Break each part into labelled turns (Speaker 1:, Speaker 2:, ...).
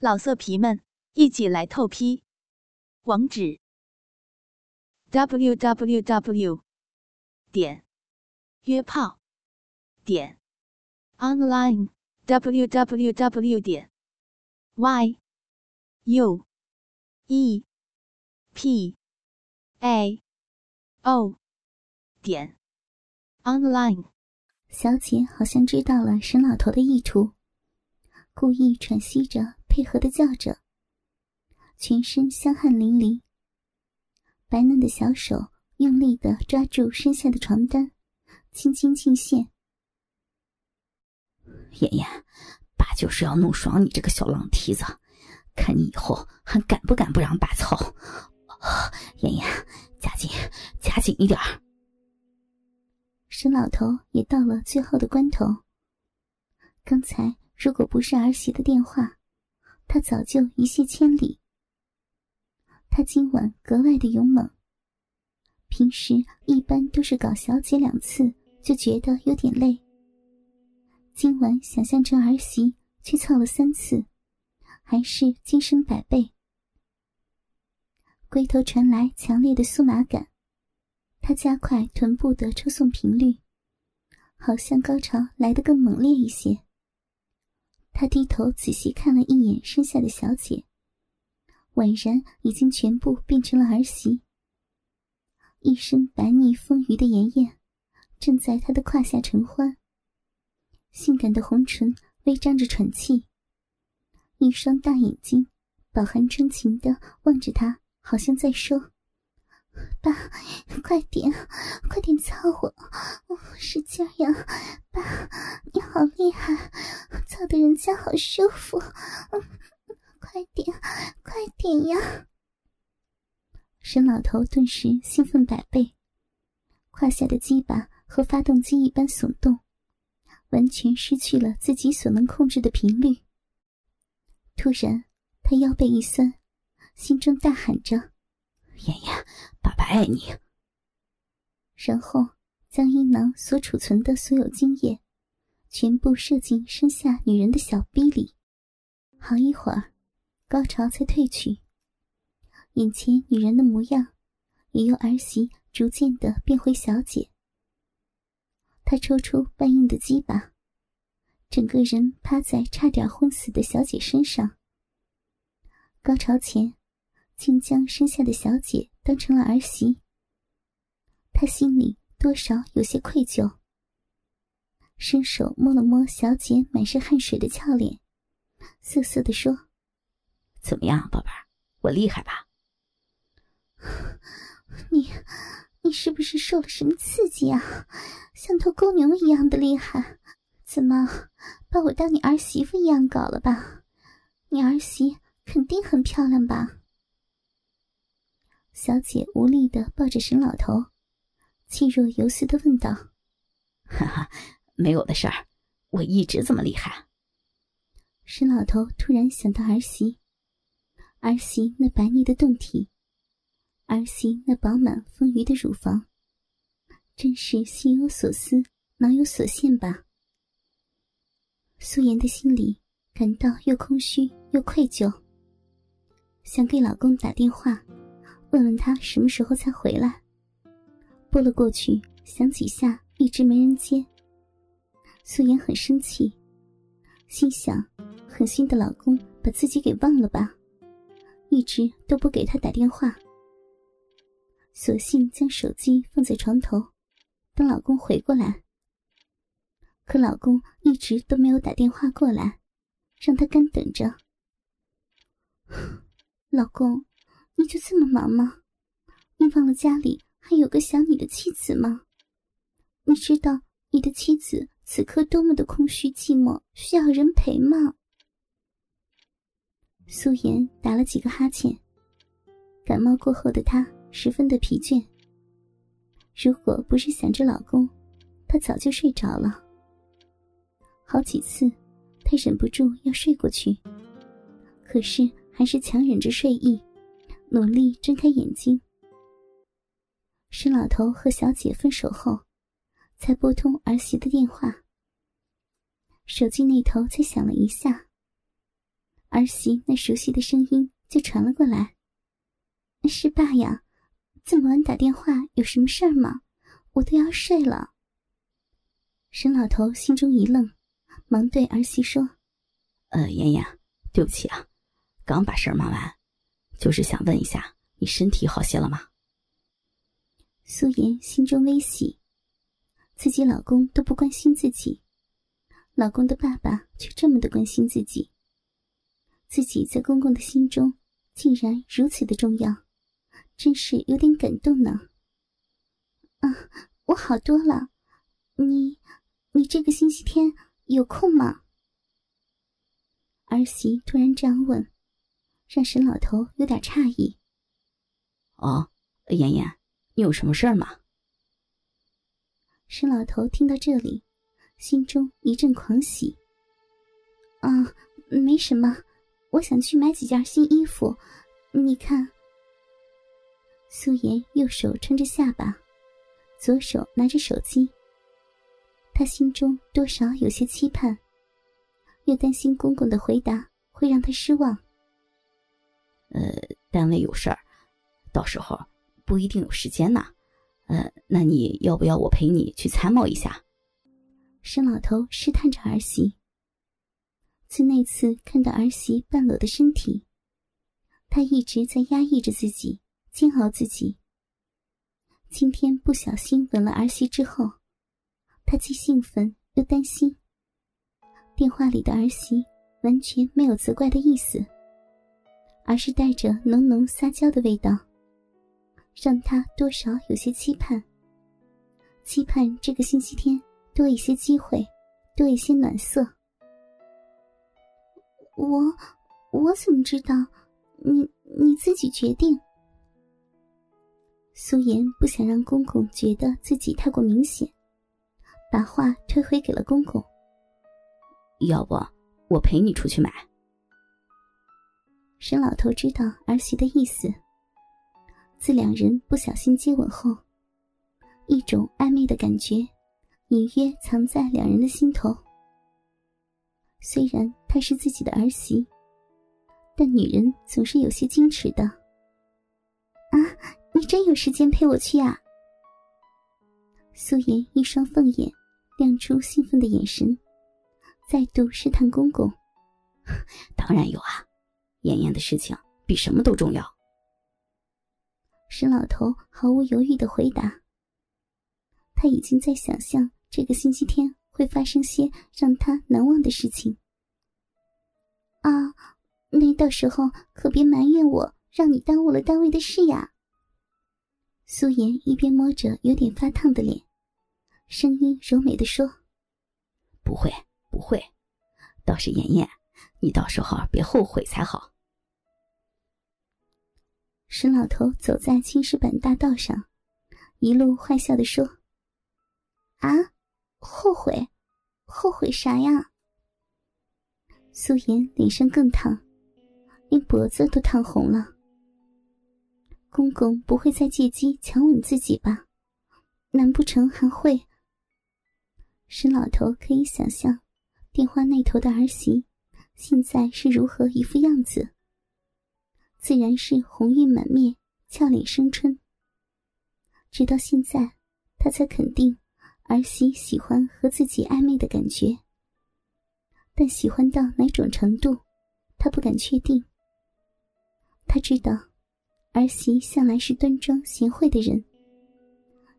Speaker 1: 老色皮们，一起来透批！网址：w w w 点约炮点 online w w w 点 y u e p a o 点 online。
Speaker 2: 小姐好像知道了沈老头的意图，故意喘息着。配合的叫着，全身香汗淋漓。白嫩的小手用力的抓住身下的床单，轻轻进陷。
Speaker 3: 妍妍，爸就是要弄爽你这个小浪蹄子，看你以后还敢不敢不让爸操！妍妍，加紧，加紧一点儿。
Speaker 2: 沈老头也到了最后的关头。刚才如果不是儿媳的电话。他早就一泻千里。他今晚格外的勇猛。平时一般都是搞小姐两次就觉得有点累。今晚想象成儿媳去操了三次，还是精神百倍。龟头传来强烈的酥麻感，他加快臀部的抽送频率，好像高潮来得更猛烈一些。他低头仔细看了一眼身下的小姐，宛然已经全部变成了儿媳。一身白腻丰腴的妍妍，正在他的胯下承欢。性感的红唇微张着喘气，一双大眼睛饱含春情的望着他，好像在说。爸，快点，快点操我，使劲呀！爸，你好厉害，操的人家好舒服，快点，快点呀！沈老头顿时兴奋百倍，胯下的鸡巴和发动机一般耸动，完全失去了自己所能控制的频率。突然，他腰背一酸，心中大喊着。
Speaker 3: 妍妍，爸爸爱你。
Speaker 2: 然后将阴囊所储存的所有精液，全部射进身下女人的小逼里。好一会儿，高潮才退去，眼前女人的模样，也由儿媳逐渐的变回小姐。她抽出半硬的鸡巴，整个人趴在差点昏死的小姐身上。高潮前。竟将生下的小姐当成了儿媳，他心里多少有些愧疚。伸手摸了摸小姐满是汗水的俏脸，涩涩的说：“
Speaker 3: 怎么样，宝贝儿，我厉害吧？
Speaker 2: 你，你是不是受了什么刺激啊？像头公牛一样的厉害？怎么把我当你儿媳妇一样搞了吧？你儿媳肯定很漂亮吧？”小姐无力的抱着沈老头，气若游丝的问道：“
Speaker 3: 哈哈，没有的事儿，我一直这么厉害。”
Speaker 2: 沈老头突然想到儿媳，儿媳那白腻的胴体，儿媳那饱满丰腴的乳房，真是心有所思，脑有所现吧？素颜的心里感到又空虚又愧疚，想给老公打电话。问问他什么时候才回来。拨了过去，响几下一直没人接。素颜很生气，心想：狠心的老公把自己给忘了吧，一直都不给他打电话。索性将手机放在床头，等老公回过来。可老公一直都没有打电话过来，让他干等着。老公。你就这么忙吗？你忘了家里还有个想你的妻子吗？你知道你的妻子此刻多么的空虚寂寞，需要人陪吗？素颜打了几个哈欠，感冒过后的她十分的疲倦。如果不是想着老公，她早就睡着了。好几次，她忍不住要睡过去，可是还是强忍着睡意。努力睁开眼睛。沈老头和小姐分手后，才拨通儿媳的电话。手机那头才响了一下，儿媳那熟悉的声音就传了过来：“是爸呀，这么晚打电话有什么事儿吗？我都要睡了。”沈老头心中一愣，忙对儿媳说：“
Speaker 3: 呃，妍妍，对不起啊，刚把事儿忙完，就是想问一下，你身体好些了吗？”
Speaker 2: 苏颜心中微喜，自己老公都不关心自己，老公的爸爸却这么的关心自己，自己在公公的心中竟然如此的重要，真是有点感动呢。啊，我好多了，你。你这个星期天有空吗？儿媳突然这样问，让沈老头有点诧异。
Speaker 3: 哦，妍妍，你有什么事儿吗？
Speaker 2: 沈老头听到这里，心中一阵狂喜。啊，没什么，我想去买几件新衣服。你看，苏妍右手撑着下巴，左手拿着手机。他心中多少有些期盼，又担心公公的回答会让他失望。
Speaker 3: 呃，单位有事儿，到时候不一定有时间呢。呃，那你要不要我陪你去参谋一下？
Speaker 2: 沈老头试探着儿媳。自那次看到儿媳半裸的身体，他一直在压抑着自己，煎熬自己。今天不小心吻了儿媳之后。他既兴奋又担心。电话里的儿媳完全没有责怪的意思，而是带着浓浓撒娇的味道，让他多少有些期盼。期盼这个星期天多一些机会，多一些暖色。我我怎么知道？你你自己决定。苏妍不想让公公觉得自己太过明显。把话推回给了公公。
Speaker 3: 要不我陪你出去买。
Speaker 2: 沈老头知道儿媳的意思。自两人不小心接吻后，一种暧昧的感觉隐约藏在两人的心头。虽然她是自己的儿媳，但女人总是有些矜持的。啊，你真有时间陪我去啊？苏妍一双凤眼。亮出兴奋的眼神，再度试探公公。
Speaker 3: 当然有啊，妍妍的事情比什么都重要。
Speaker 2: 沈老头毫无犹豫的回答。他已经在想象这个星期天会发生些让他难忘的事情。啊，那到时候可别埋怨我，让你耽误了单位的事呀。苏妍一边摸着有点发烫的脸。声音柔美的说：“
Speaker 3: 不会，不会，倒是妍妍，你到时候别后悔才好。”
Speaker 2: 沈老头走在青石板大道上，一路坏笑的说：“啊，后悔？后悔啥呀？”素颜脸上更烫，连脖子都烫红了。公公不会再借机强吻自己吧？难不成还会？沈老头可以想象，电话那头的儿媳现在是如何一副样子。自然是红晕满面，俏脸生春。直到现在，他才肯定儿媳喜欢和自己暧昧的感觉。但喜欢到哪种程度，他不敢确定。他知道，儿媳向来是端庄贤惠的人。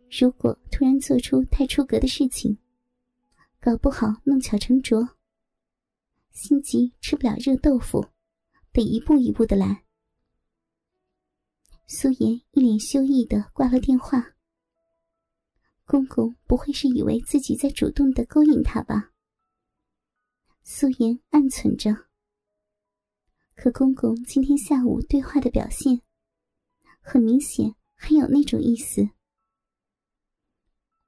Speaker 2: 如果突然做出太出格的事情，搞不好弄巧成拙，心急吃不了热豆腐，得一步一步的来。苏妍一脸羞意的挂了电话。公公不会是以为自己在主动的勾引他吧？苏妍暗存着。可公公今天下午对话的表现，很明显还有那种意思。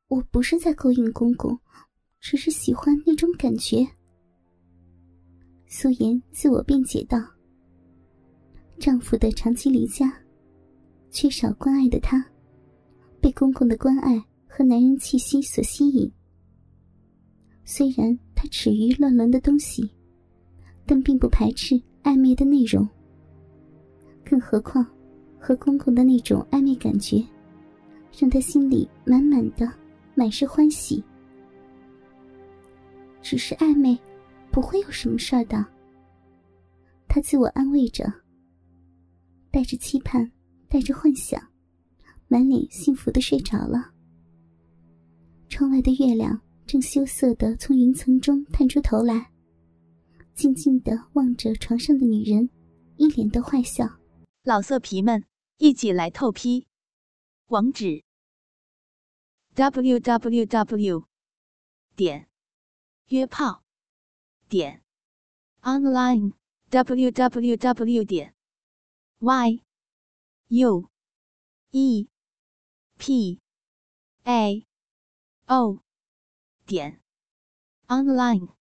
Speaker 2: 我不是在勾引公公。只是喜欢那种感觉。苏妍自我辩解道：“丈夫的长期离家，缺少关爱的她，被公公的关爱和男人气息所吸引。虽然她耻于乱伦的东西，但并不排斥暧昧的内容。更何况，和公公的那种暧昧感觉，让他心里满满的满是欢喜。只是暧昧，不会有什么事儿的。他自我安慰着，带着期盼，带着幻想，满脸幸福的睡着了。窗外的月亮正羞涩的从云层中探出头来，静静的望着床上的女人，一脸的坏笑。
Speaker 1: 老色皮们，一起来透批！网址：w w w. 点约炮点 online w w w. 点 y u e p a o 点。Online。